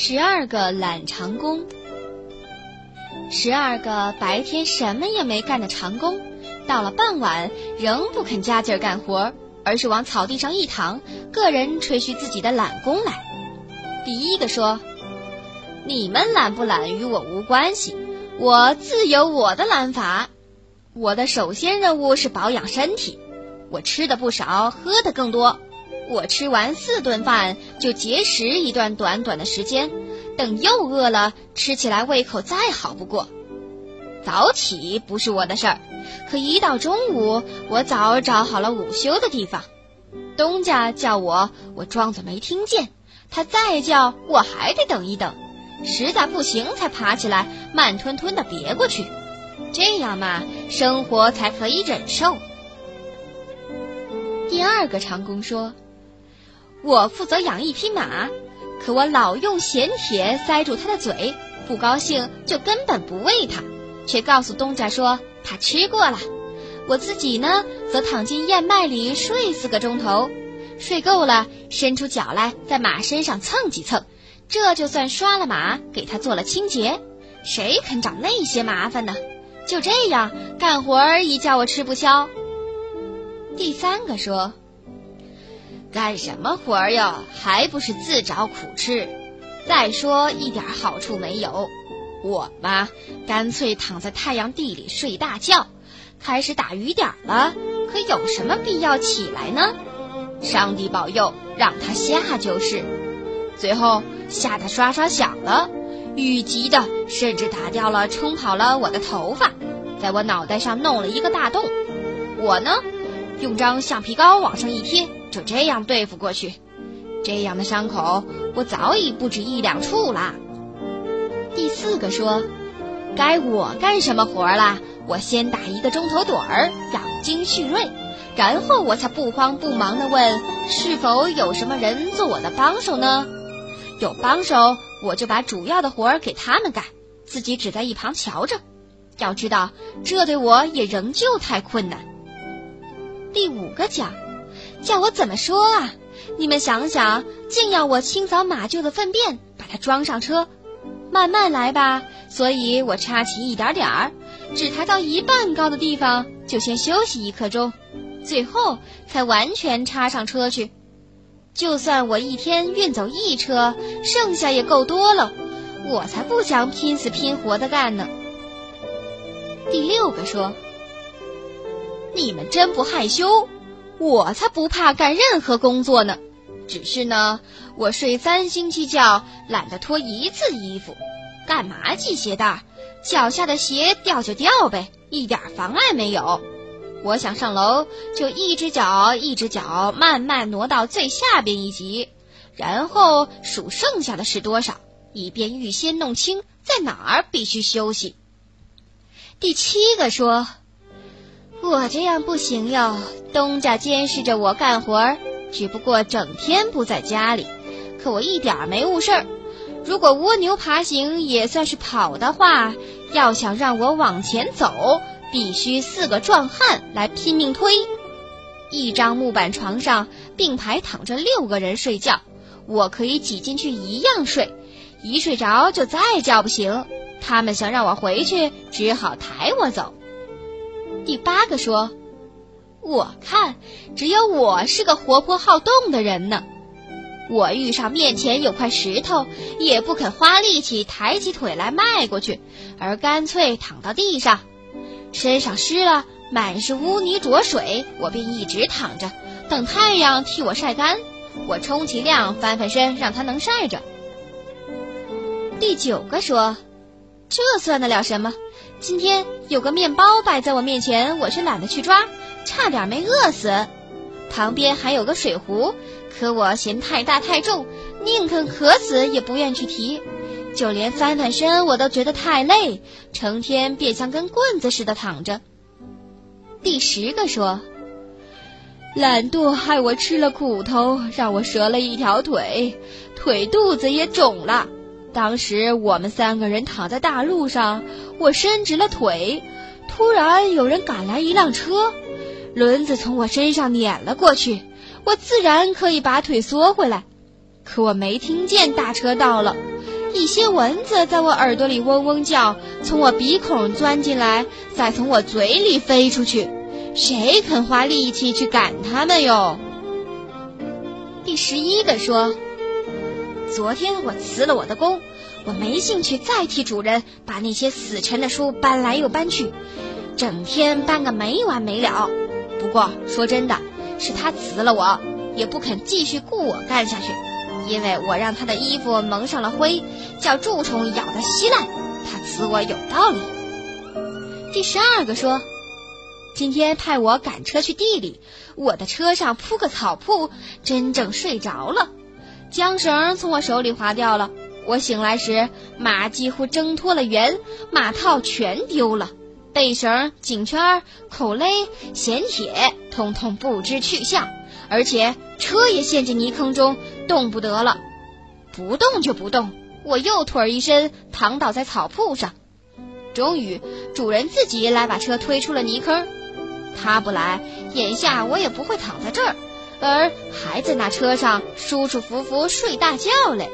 十二个懒长工。十二个白天什么也没干的长工，到了傍晚仍不肯加劲儿干活，而是往草地上一躺，个人吹嘘自己的懒功来。第一个说：“你们懒不懒与我无关系，我自有我的懒法。我的首先任务是保养身体，我吃的不少，喝的更多。我吃完四顿饭就节食一段短短的时间。”等又饿了，吃起来胃口再好不过。早起不是我的事儿，可一到中午，我早找好了午休的地方。东家叫我，我装作没听见；他再叫，我还得等一等。实在不行，才爬起来，慢吞吞的别过去。这样嘛，生活才可以忍受。第二个长工说：“我负责养一匹马。”可我老用咸铁塞住它的嘴，不高兴就根本不喂它，却告诉东家说它吃过了。我自己呢，则躺进燕麦里睡四个钟头，睡够了伸出脚来在马身上蹭几蹭，这就算刷了马，给它做了清洁。谁肯找那些麻烦呢？就这样干活儿，一叫我吃不消。第三个说。干什么活儿哟？还不是自找苦吃。再说一点好处没有。我嘛，干脆躺在太阳地里睡大觉。开始打雨点了，可有什么必要起来呢？上帝保佑，让它下就是。最后下的刷刷响了，雨急的甚至打掉了、冲跑了我的头发，在我脑袋上弄了一个大洞。我呢，用张橡皮膏往上一贴。就这样对付过去，这样的伤口我早已不止一两处啦。第四个说：“该我干什么活儿啦？我先打一个钟头盹儿，养精蓄锐，然后我才不慌不忙地问：是否有什么人做我的帮手呢？有帮手，我就把主要的活儿给他们干，自己只在一旁瞧着。要知道，这对我也仍旧太困难。”第五个讲。叫我怎么说啊？你们想想，竟要我清扫马厩的粪便，把它装上车，慢慢来吧。所以我插起一点点儿，只抬到一半高的地方，就先休息一刻钟，最后才完全插上车去。就算我一天运走一车，剩下也够多了。我才不想拼死拼活的干呢。第六个说：“你们真不害羞。”我才不怕干任何工作呢，只是呢，我睡三星期觉，懒得脱一次衣服，干嘛系鞋带？脚下的鞋掉就掉呗，一点妨碍没有。我想上楼，就一只脚一只脚慢慢挪到最下边一级，然后数剩下的是多少，以便预先弄清在哪儿必须休息。第七个说。我这样不行哟，东家监视着我干活儿，只不过整天不在家里，可我一点没误事儿。如果蜗牛爬行也算是跑的话，要想让我往前走，必须四个壮汉来拼命推。一张木板床上并排躺着六个人睡觉，我可以挤进去一样睡，一睡着就再叫不醒。他们想让我回去，只好抬我走。第八个说：“我看只有我是个活泼好动的人呢。我遇上面前有块石头，也不肯花力气抬起腿来迈过去，而干脆躺到地上，身上湿了，满是污泥浊水，我便一直躺着，等太阳替我晒干。我充其量翻翻身，让它能晒着。”第九个说：“这算得了什么？”今天有个面包摆在我面前，我却懒得去抓，差点没饿死。旁边还有个水壶，可我嫌太大太重，宁肯渴死也不愿去提。就连翻翻身我都觉得太累，成天便像根棍子似的躺着。第十个说：“懒惰害我吃了苦头，让我折了一条腿，腿肚子也肿了。”当时我们三个人躺在大路上，我伸直了腿，突然有人赶来一辆车，轮子从我身上碾了过去，我自然可以把腿缩回来，可我没听见大车到了。一些蚊子在我耳朵里嗡嗡叫，从我鼻孔钻进来，再从我嘴里飞出去。谁肯花力气去赶它们哟？第十一个说：“昨天我辞了我的工，我没兴趣再替主人把那些死沉的书搬来又搬去，整天搬个没完没了。不过说真的，是他辞了我，也不肯继续雇我干下去。”因为我让他的衣服蒙上了灰，叫蛀虫咬得稀烂，他辞我有道理。第十二个说，今天派我赶车去地里，我的车上铺个草铺，真正睡着了，缰绳从我手里滑掉了。我醒来时，马几乎挣脱了圆，马套全丢了，背绳、颈圈、口勒、衔铁，通通不知去向。而且车也陷进泥坑中，动不得了，不动就不动。我右腿一伸，躺倒在草铺上。终于，主人自己来把车推出了泥坑。他不来，眼下我也不会躺在这儿，而还在那车上舒舒服服睡大觉嘞。